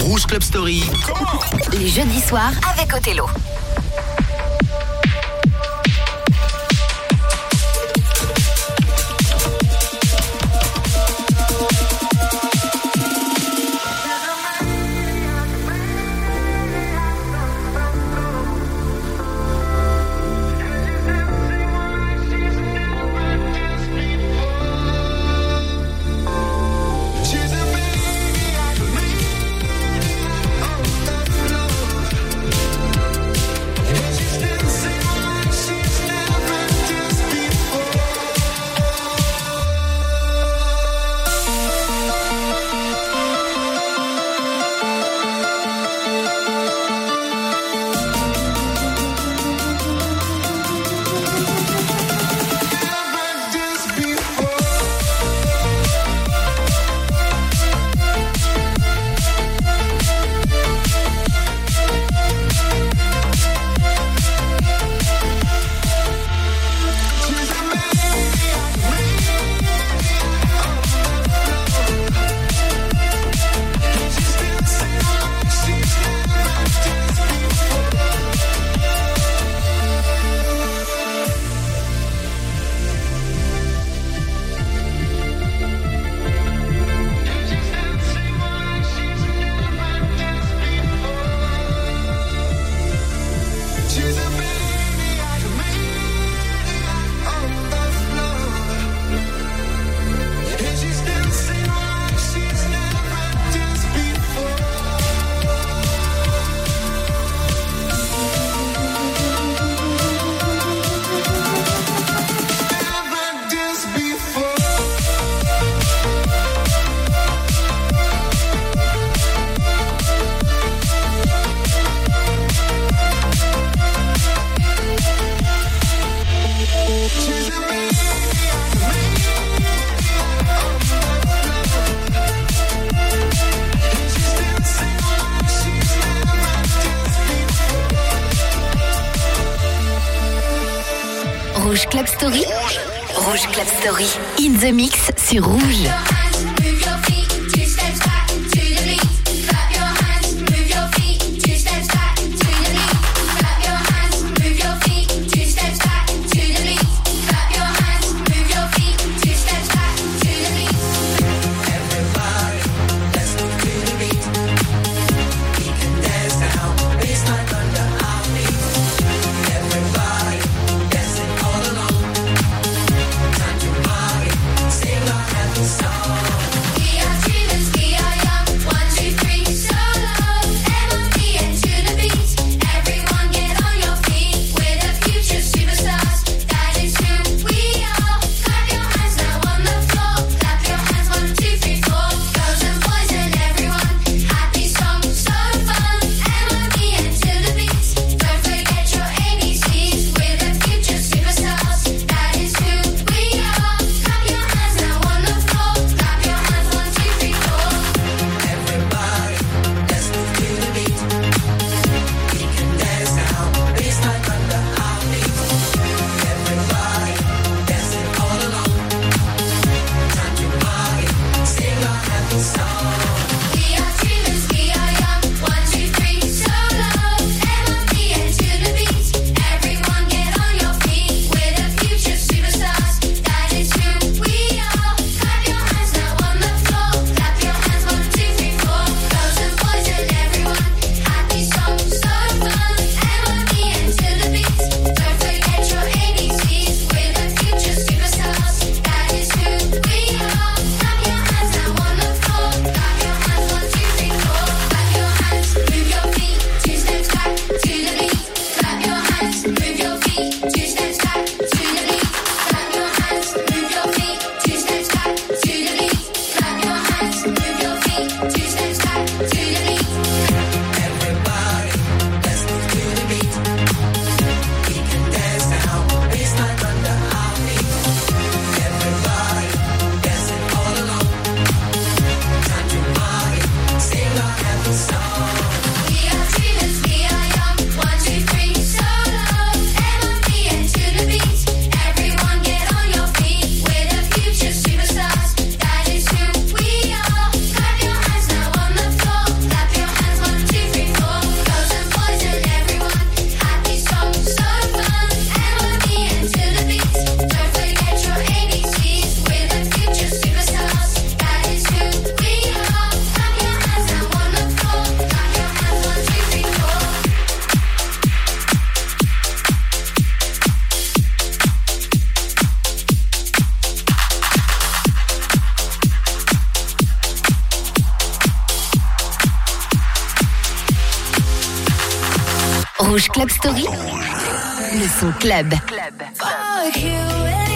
Rouge Club Story. Les jeudis soirs avec Othello. Le mix, c'est rouge. Rouge Club Story. Le son club. club. club.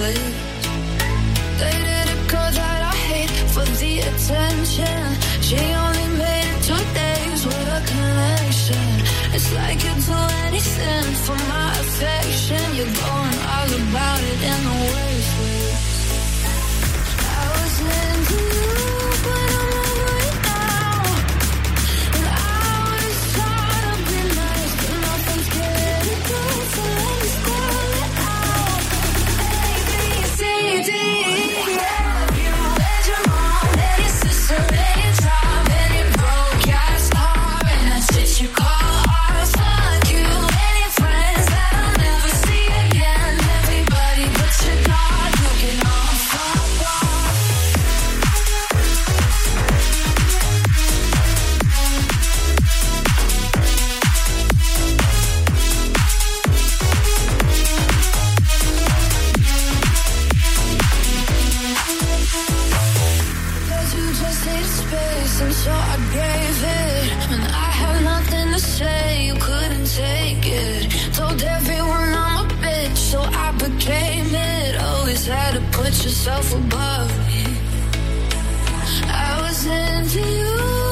late. Dated a girl that I hate for the attention. She only made it two days with a connection. It's like you'd do anything for my affection. You're going all about it. to put yourself above me. I was into you.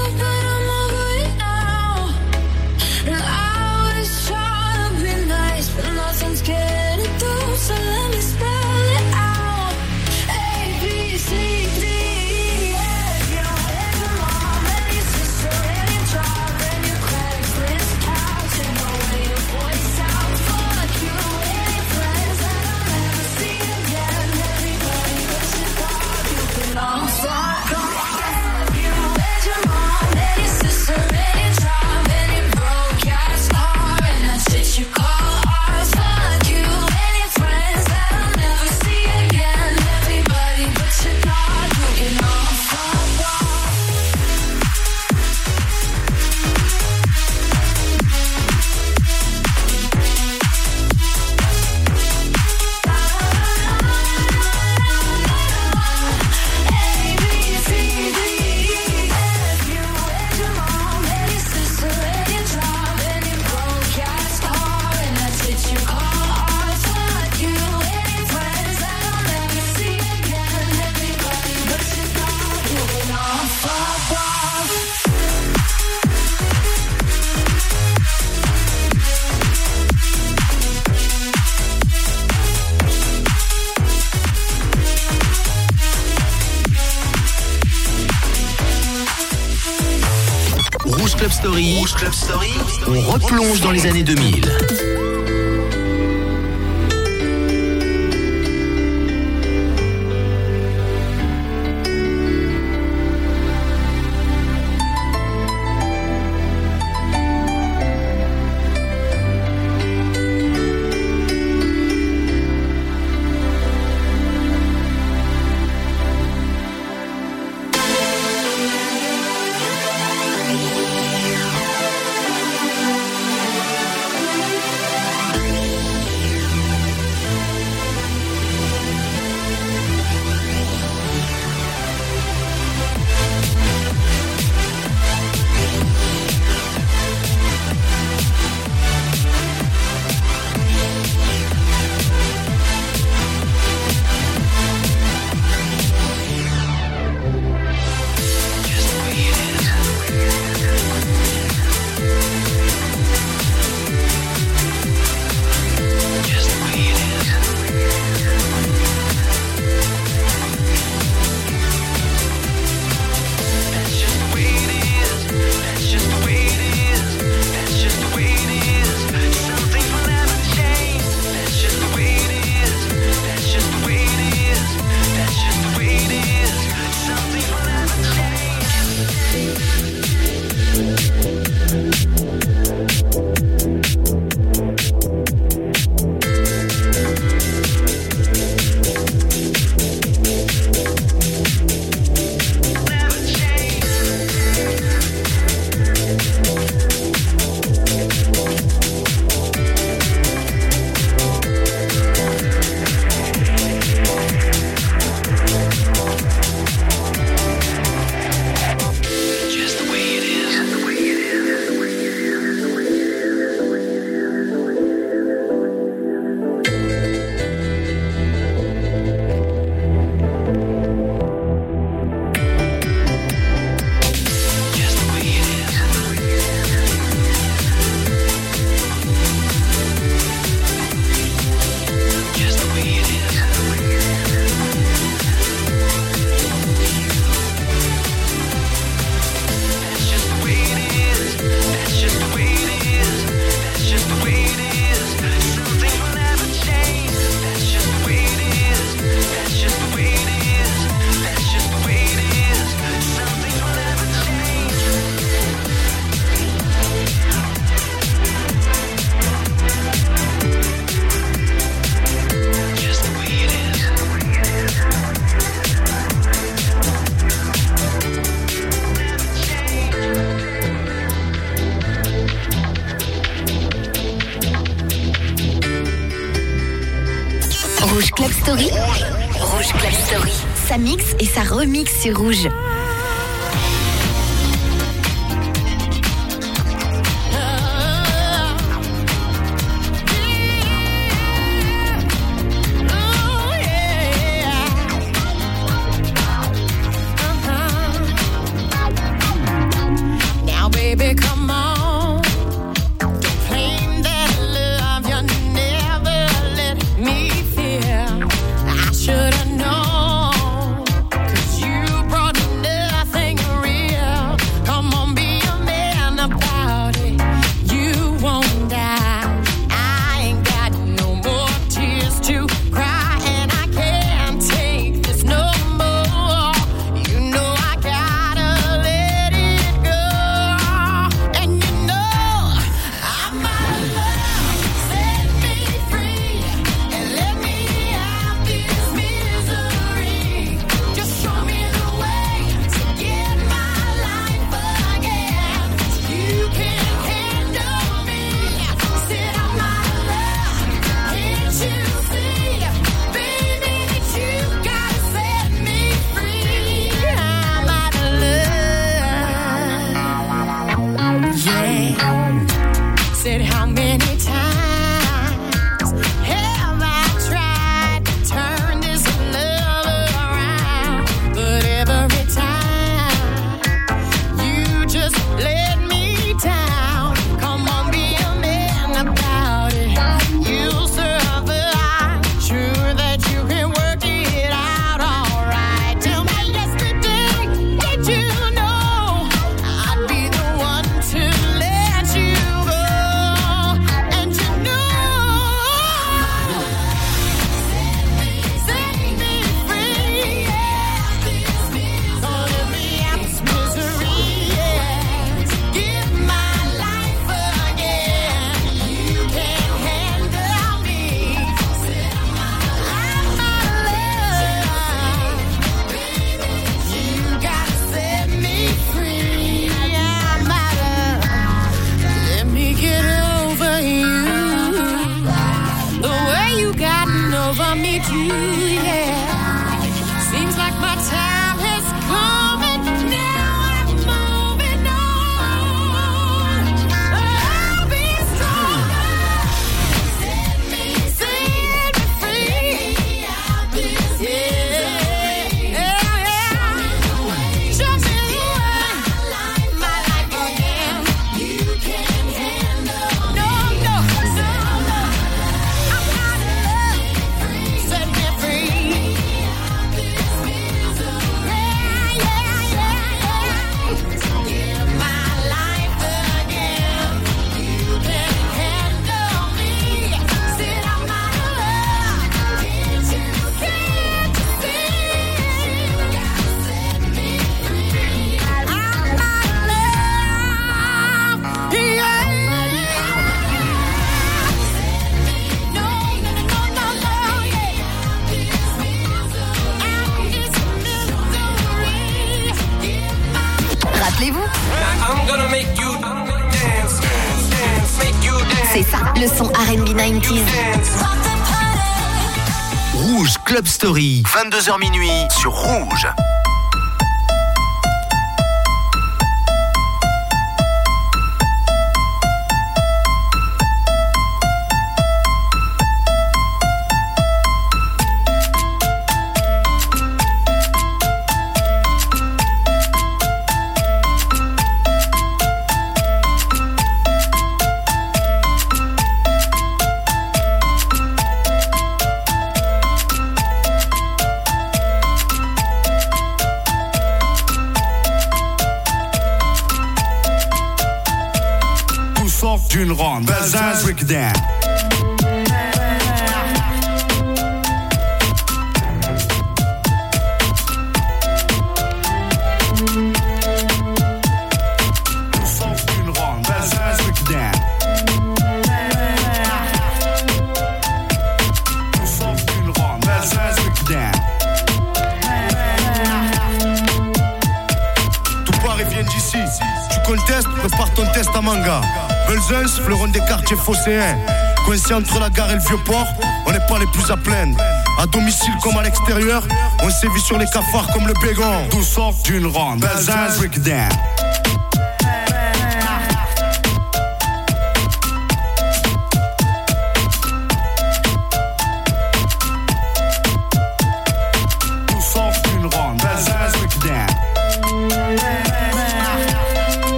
dans les années 2000. 22h minuit sur Rouge. Coincé entre la gare et le vieux port, on n'est pas les plus à plaindre. À domicile comme à l'extérieur, on sévit sur les cafards comme le bégon. Tout sort d'une ronde.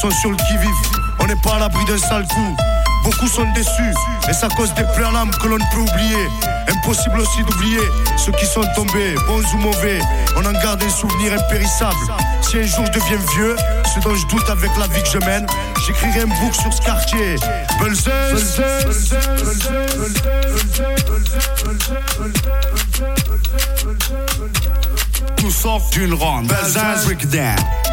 Sont sur le qui-vive. On n'est pas à l'abri d'un sale coup. Beaucoup sont déçus, et ça cause des pleurs l'âme que l'on ne peut oublier. Impossible aussi d'oublier ceux qui sont tombés, bons ou mauvais. On en garde un souvenir impérissable. Si un jour je deviens vieux, ce dont je doute avec la vie que je mène, j'écrirai un bouc sur ce quartier. Tout sort d'une ronde. Bazaz, down. Tout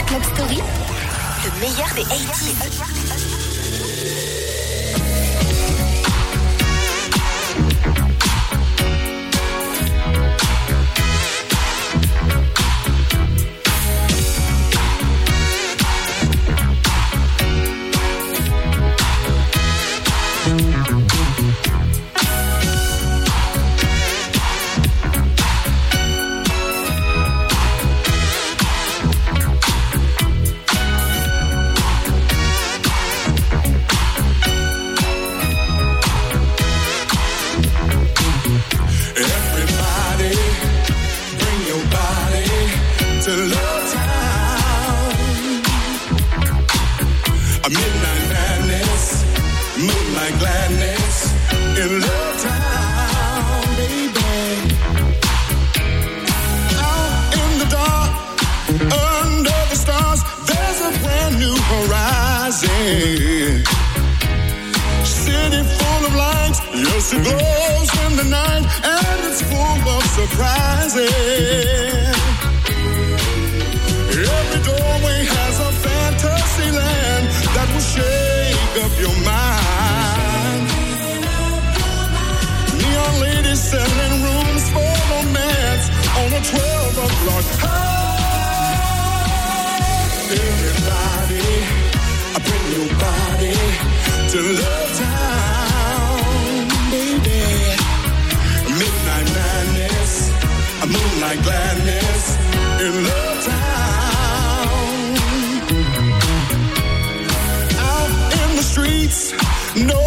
Club Story, le meilleur des 80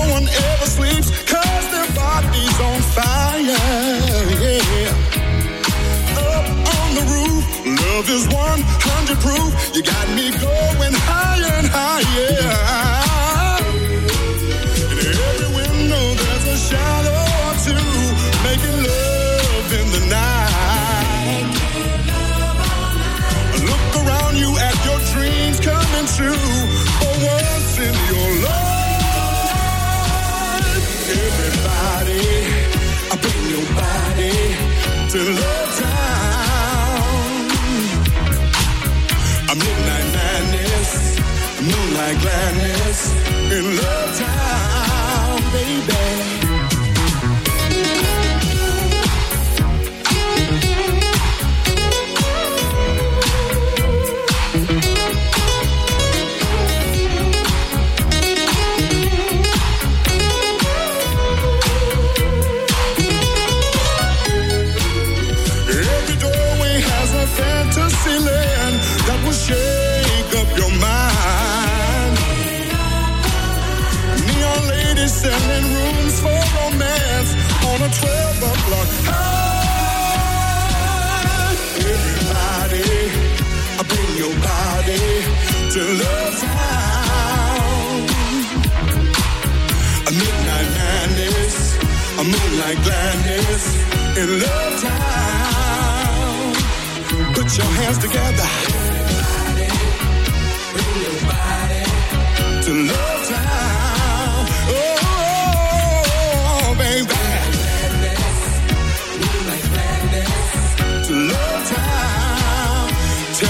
one ever sleeps, cause their body's on fire, yeah. Up on the roof, love is 100 proof. You got me going higher and higher. In every window, there's a shadow or two, making love in the night. Look around you at your dreams coming true gladness in Love Town, baby. Love. A midnight madness, a moonlight in Love Town. Put your hands together. Bring your body to Love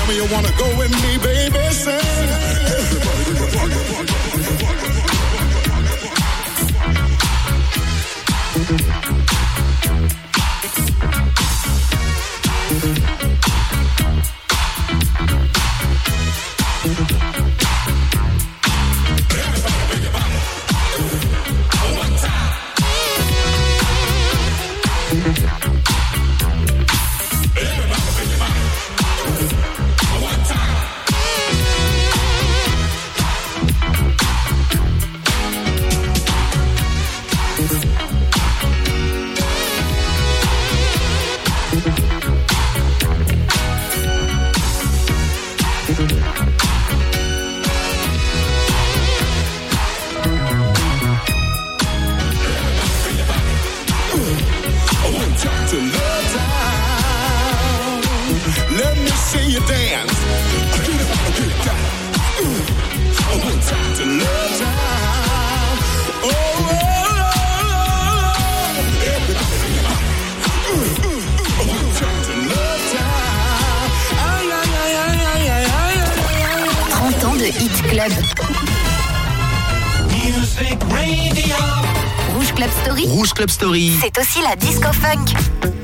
Tell me you wanna go with me, baby. Say, everybody, your C'est aussi la disco funk.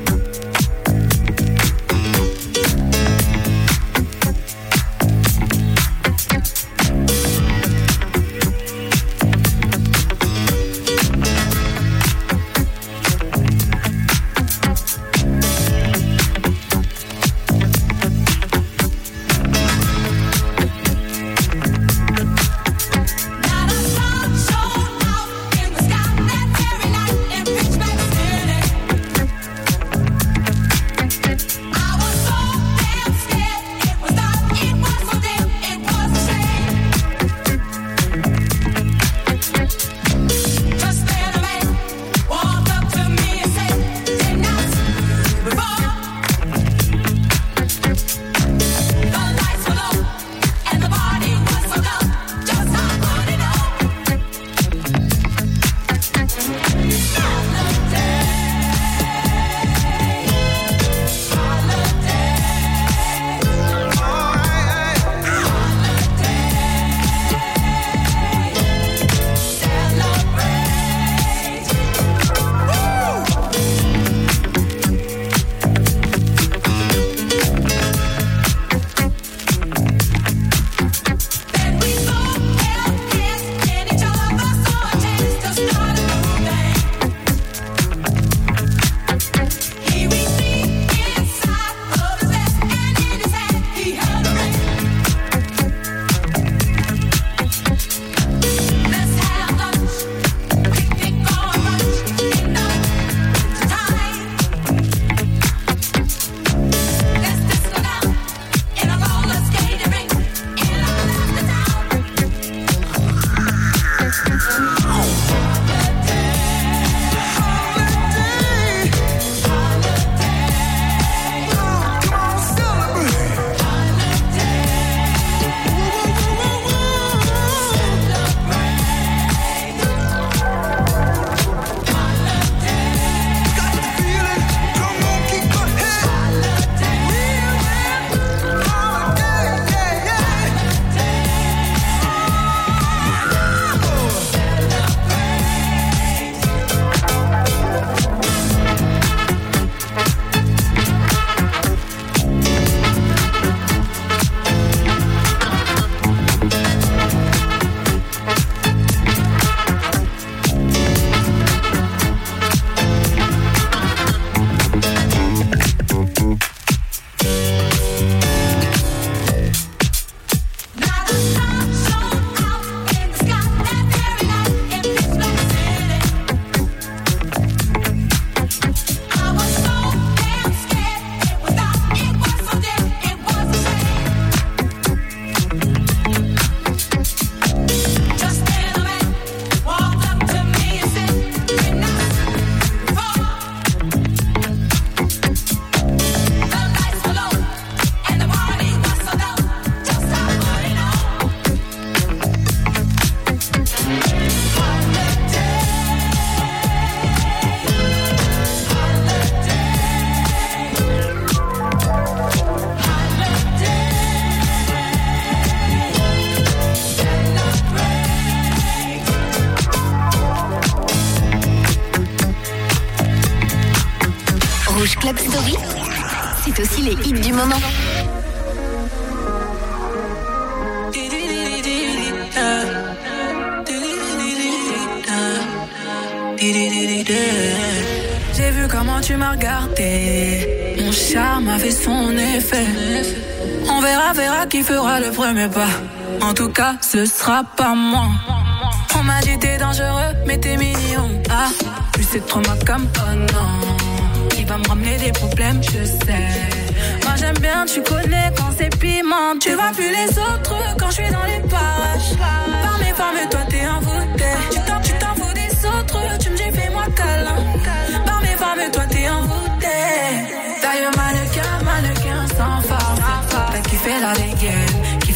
On verra, verra qui fera le premier pas. En tout cas, ce sera pas moi. On m'a dit t'es dangereux, mais t'es mignon. Ah, plus c'est trop ma comme oh non. Il va me ramener des problèmes, je sais. Moi j'aime bien, tu connais quand c'est piment. Tu vois plus les autres quand je suis dans les parages. Par mes toi t'es envoûté. Tu t'en, tu t'en fous des autres, tu me dis fais-moi câlin.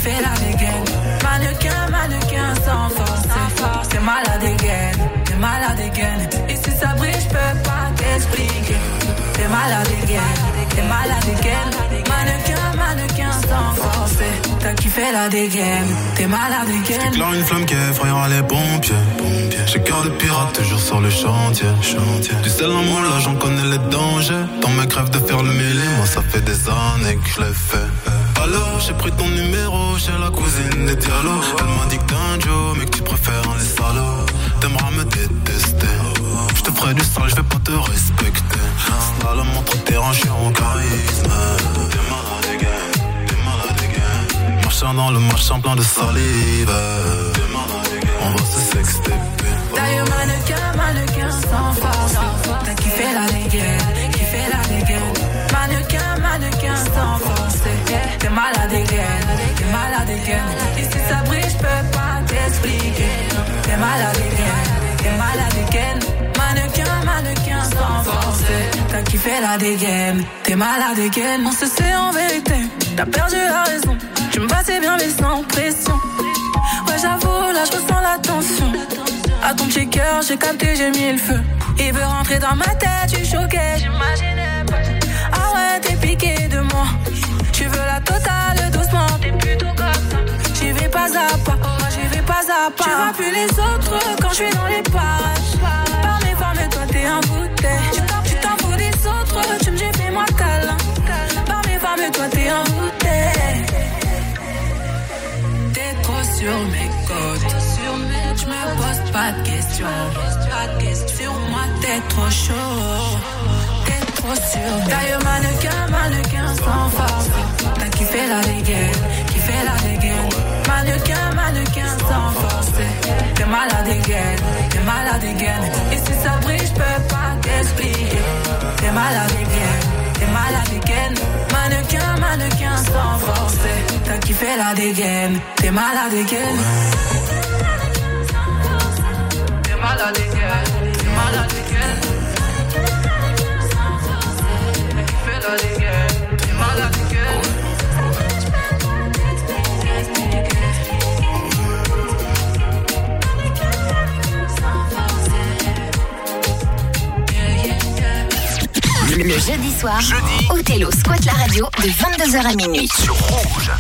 Kiffé la dégaine. Mannequin, mannequin sans force. T'es malade again, t'es malade again. Et si ça brille, je peux pas t'expliquer. T'es malade again, t'es malade again. Mannequin, mannequin sans force. T'as kiffé la dégaine, t'es malade again. J'éclaire une flamme qui effrayera les pompiers. pompiers. J'ai cœur de pirate toujours sur le chantier. chantier. Du sel en moi là j'en connais les dangers. Dans mes crèves de faire le mêlé, moi ça fait des années que je l'ai fait. Alors j'ai pris ton numéro chez la cousine des dialogues. Elle m'a dit que t'es un Joe, mais que tu préfères les salauds. T'aimeras me détester. Je te ferai du sale, je vais pas te respecter. Slalom entre terrain, je suis en charisme. T'es malade again, t'es malade again. Marchant dans le marchand plein de salive. T'es. On va se sexter. Taille mannequin, mannequin sans force. T'as kiffé la dégaine, kiffé la dégaine. Mannequin, mannequin sans force. T'es malade again, t'es malade again. Et si ça brille, je peux pas t'expliquer. T'es malade again, t'es malade again. Mannequin, mannequin sans force. T'as kiffé la dégaine, t'es malade again. On se sait en vérité, t'as perdu la raison. Tu me passais bien mais sans pression. Ouais, j'avoue, là je ressens la tension. À ton petit cœur, j'ai capté, j'ai mis le feu. Il veut rentrer dans ma tête, suis choqué. J'imaginais pas. Ah ouais, t'es piqué de moi. Totale doucement. T'es plutôt comme ça. J'y vais pas à pas. Moi, j'y vais pas à pas. Tu vois plus les autres quand je suis dans les parages. Par mes formes, toi, t'es un bouteille. Tu t'en, fous des autres. Tu me dis, fais-moi câlin. Par mes formes, toi, t'es un bouteille. T'es trop sur mes côtes. Je me pose pas de questions. Sur moi, t'es trop chaud. Taille mannequin, mannequin sans force. T'as kiffé la dégaine, kiffé la dégaine. Mannequin, mannequin sans force. T'es malade again, t'es malade again. Et si ça brille, je peux pas t'expliquer. T'es malade again, t'es malade again. Mannequin, mannequin sans force. T'as kiffé la dégaine, t'es malade again. T'es malade again, t'es malade dégaine, Le jeudi soir, Othello squatte la radio de 22h à minuit. Sur Rouge.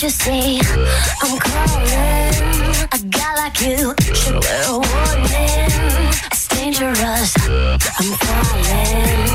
Can't you see I'm calling? A guy like you should wear a warning. It's dangerous. I'm falling.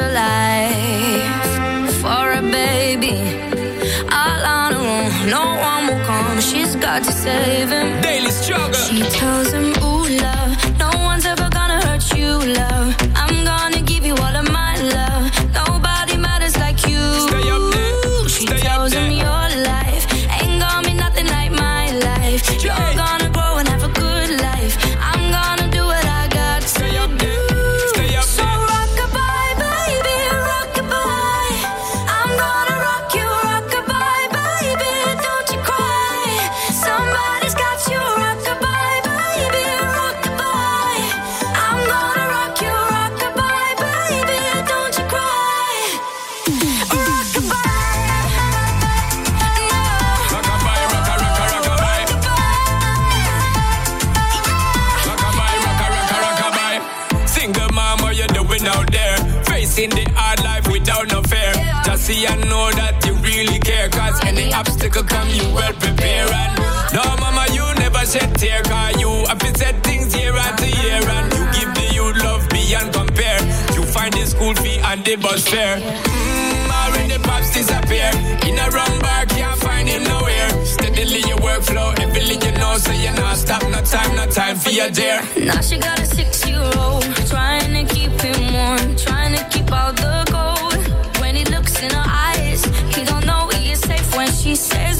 specialize the bus fare. Mmm, already pops disappear. In a wrong bar, can't find him nowhere. Steadily your workflow, everything you know, so you're not stop. No time, no time for your dear. Now she got a six year old, trying to keep him warm, trying to keep all the gold. When he looks in her eyes, he don't know he is safe when she says,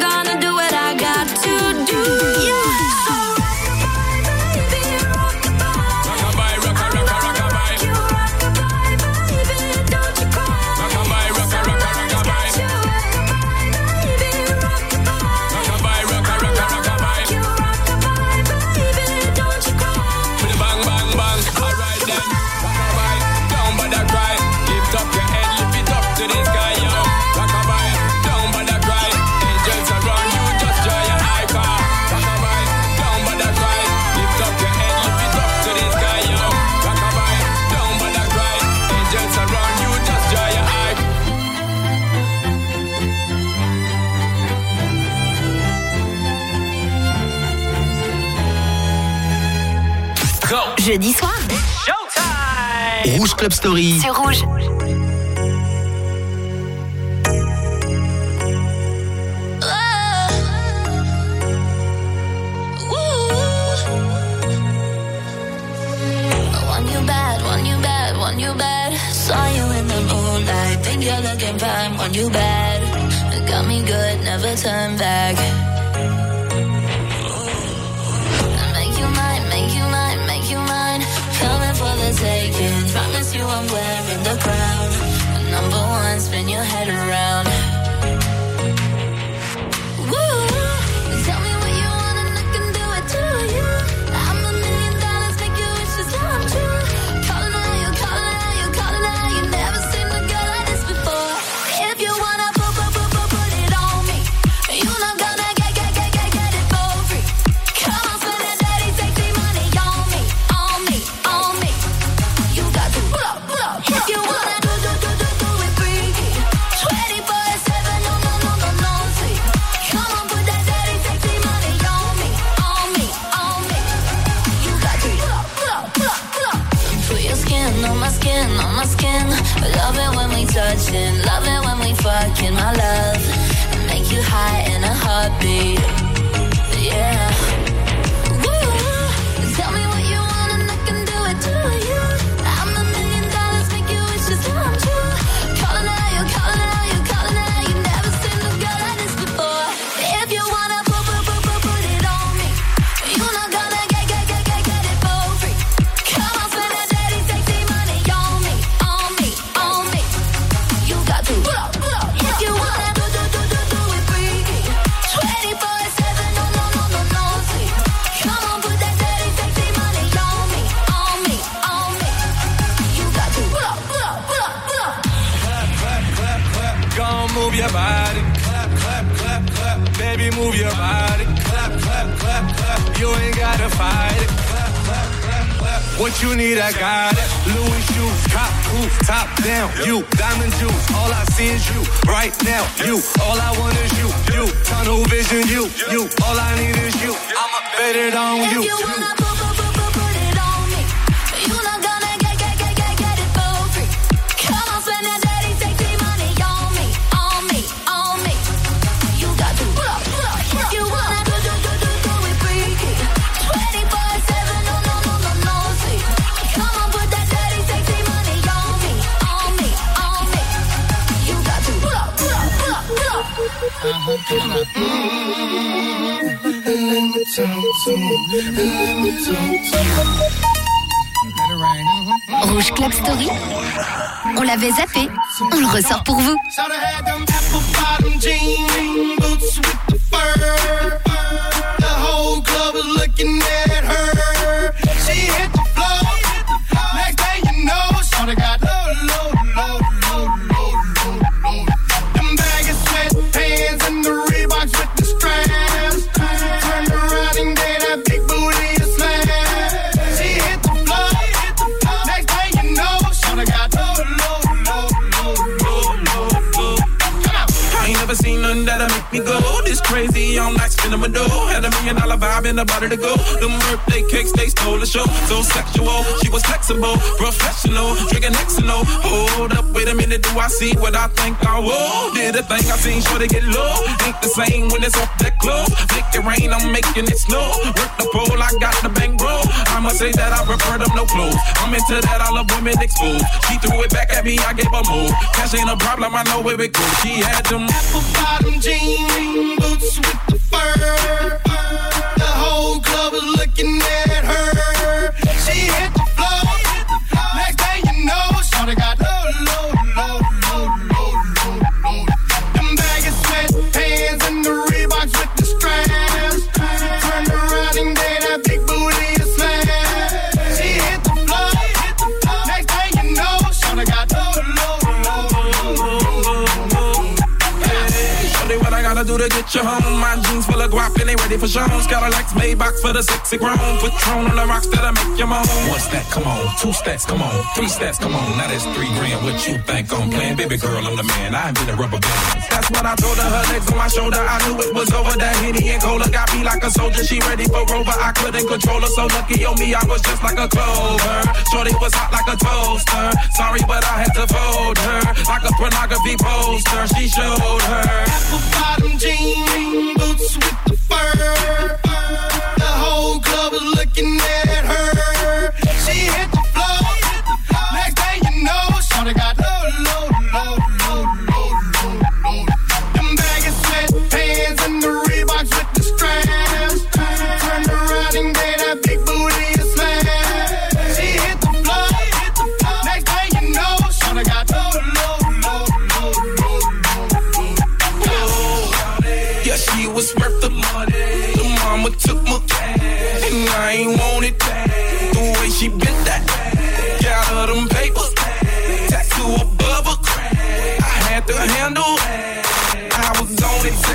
Jeudi soir, Showtime Rouge Club Story. Sur Rouge. you bad. Saw you in the moonlight. Think you're looking prime. Want you bad. Got me good, never turn back. love and make you high in a heartbeat. What you need, I got it. Louis shoes, top cool, top down. You, diamond juice, all I see is you. Right now, you, all I want is you. You, tunnel vision, you, you, all I need is you. I'ma bet it on you. Rouge Club Story. On l'avait zappé. On le ressort pour vous. I brought to go. The birthday cakes, they stole the show. So sexual, she was flexible, professional, drinking Xanol. Hold up, wait a minute, do I see what I think I will? Did a thing I seen, sure to get low. Ain't the same when it's off that glow. Make it rain, I'm making it snow. Work the pole, I got the bankroll. I'ma say that I prefer them no clothes. I'm into that, I love women exposed. She threw it back at me, I gave her more. Cash ain't a problem, I know where it goes. She had them apple bottom jeans, boots with the fur. The whole club was looking at her. She hit gotta do to get you home? My jeans full of guap and they ready for shows. Cadillacs made box for the sexy grown. Patron on the rocks that'll make you moan. One step, come on. Two steps, come on. Three steps, come on. Now that's three grand. What you think I'm playing? Baby girl, I'm the man. I ain't been a rubber band. That's what I told her. Her legs on my shoulder. I knew it was over. That Henny and Cola got me like a soldier. She ready for Rover. I couldn't control her. So lucky on me, I was just like a clover. Shorty was hot like a toaster. Sorry, but I had to fold her. Like a pornography poster. She showed her. apple bottom jean boots with the fur. The whole club looking at her. She hit the floor. Next you know, got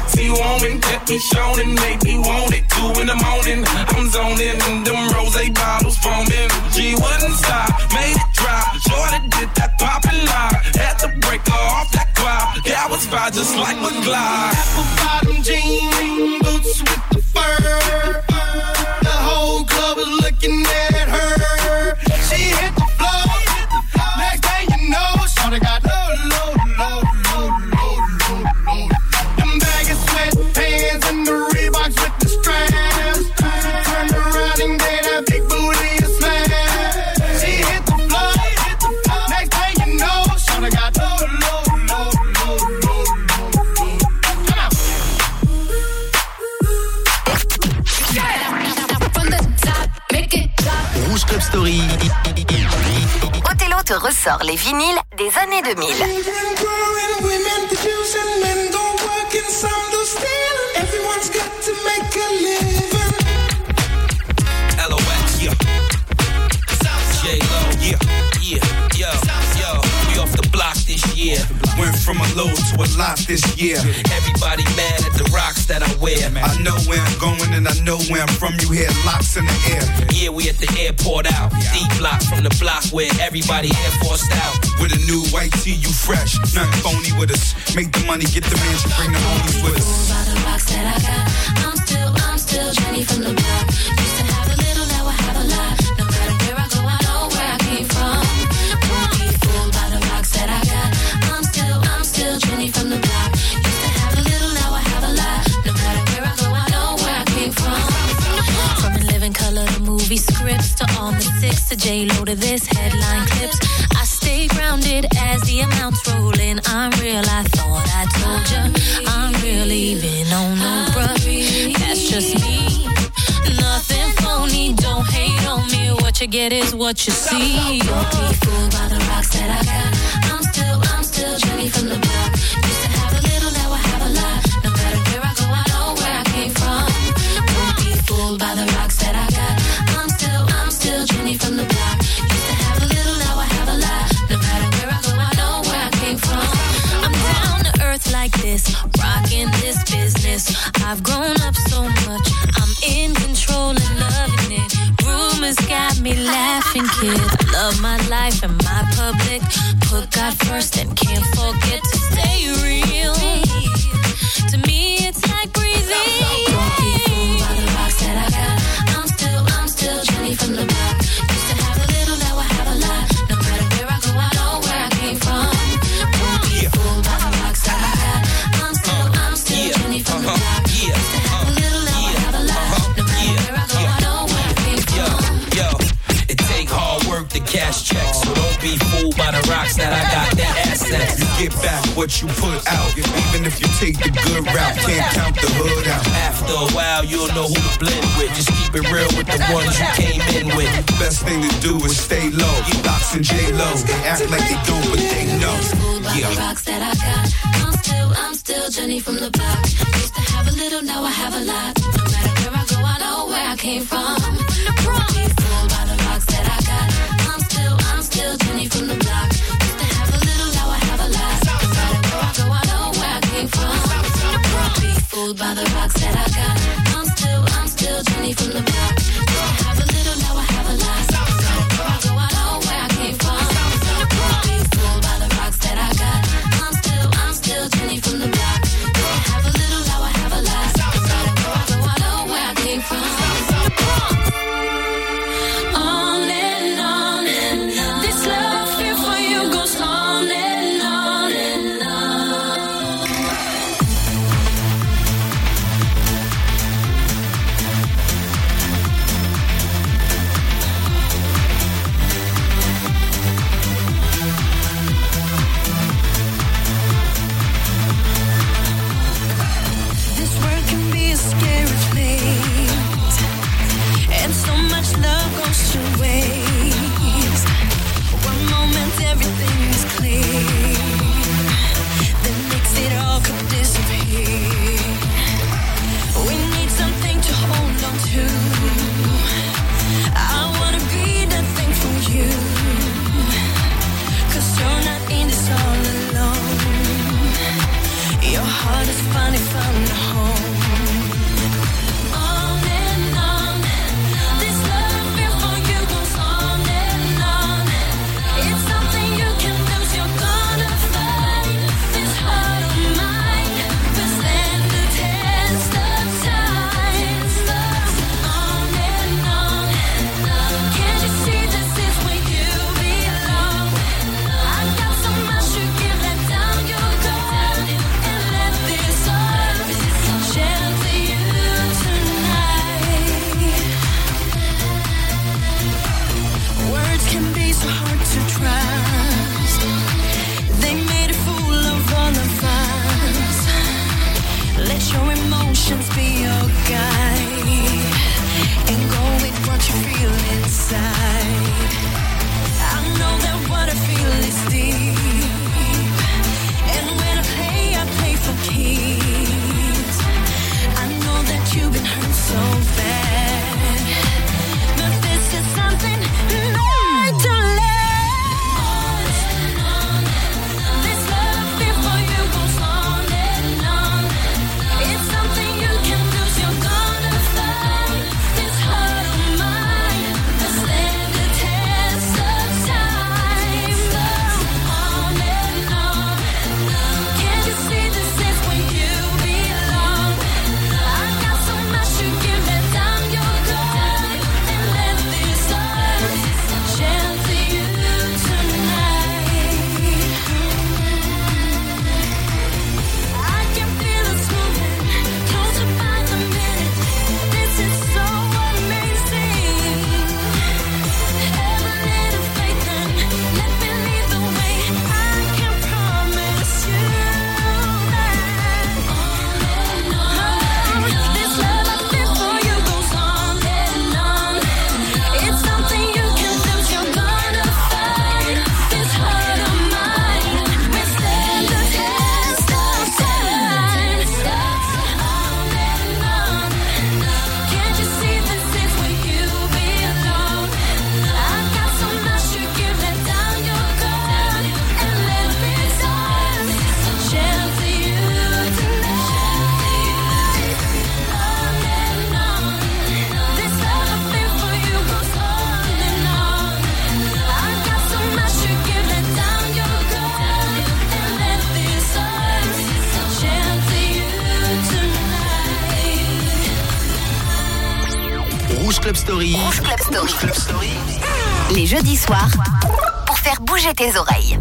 sexy woman, kept me showing, made me want it. Two in the morning, I'm zoning, and them rose bottles foaming. She wouldn't stop, made it drop. Jordan did that poppin' lock, had to break off that cloud. That was fine, just like a glide. apple bottom jean boots with the fur. ressort les vinyles des années 2000. From a low to a lot this year. Everybody mad rocks that I wear. I know where I'm going and I know where I'm from. You hear locks in the air. Yeah, we at the airport out. Deep block from the block where everybody Air Forced out. With a new white tee, you fresh. Nothing phony with us. Make the money, get the mansion, bring the homies with us. By the rocks that I got, I'm still, I'm still Jenny from the block. Scripts to all the six to J Lo to this headline clips. I stay grounded as the amounts roll in. I'm real. I thought I told ya. I'm real, even on no bruh. That's just me. Nothing phony. Don't hate on me. What you get is what you see. Don't be fooled by the rocks that I got. I'm still, I'm still Jenny from the block. I've grown up so much, I'm in control and loving it. Rumors got me laughing, kid. I love my life and my public. Put God first and can't forget to stay real. To me, it's like breathing. that I got that ass that you get back what you put out. Even if you take the good route, can't count the hood out. After a while, you'll know who to blend with. Just keep it real with the ones you came in with. Best thing to do is stay low. Box and J Lo, act like they don't, but they know. Yeah. Rocks that I got. I'm still, I'm still Jenny from the block. Used to have a little, now I have a lot. No matter where I go, I know where I came from. Don't be fooled by the rocks that I got. I'm still, I'm still Jenny from the block. all the rocks that I got. Les jeudis soirs, pour faire bouger tes oreilles.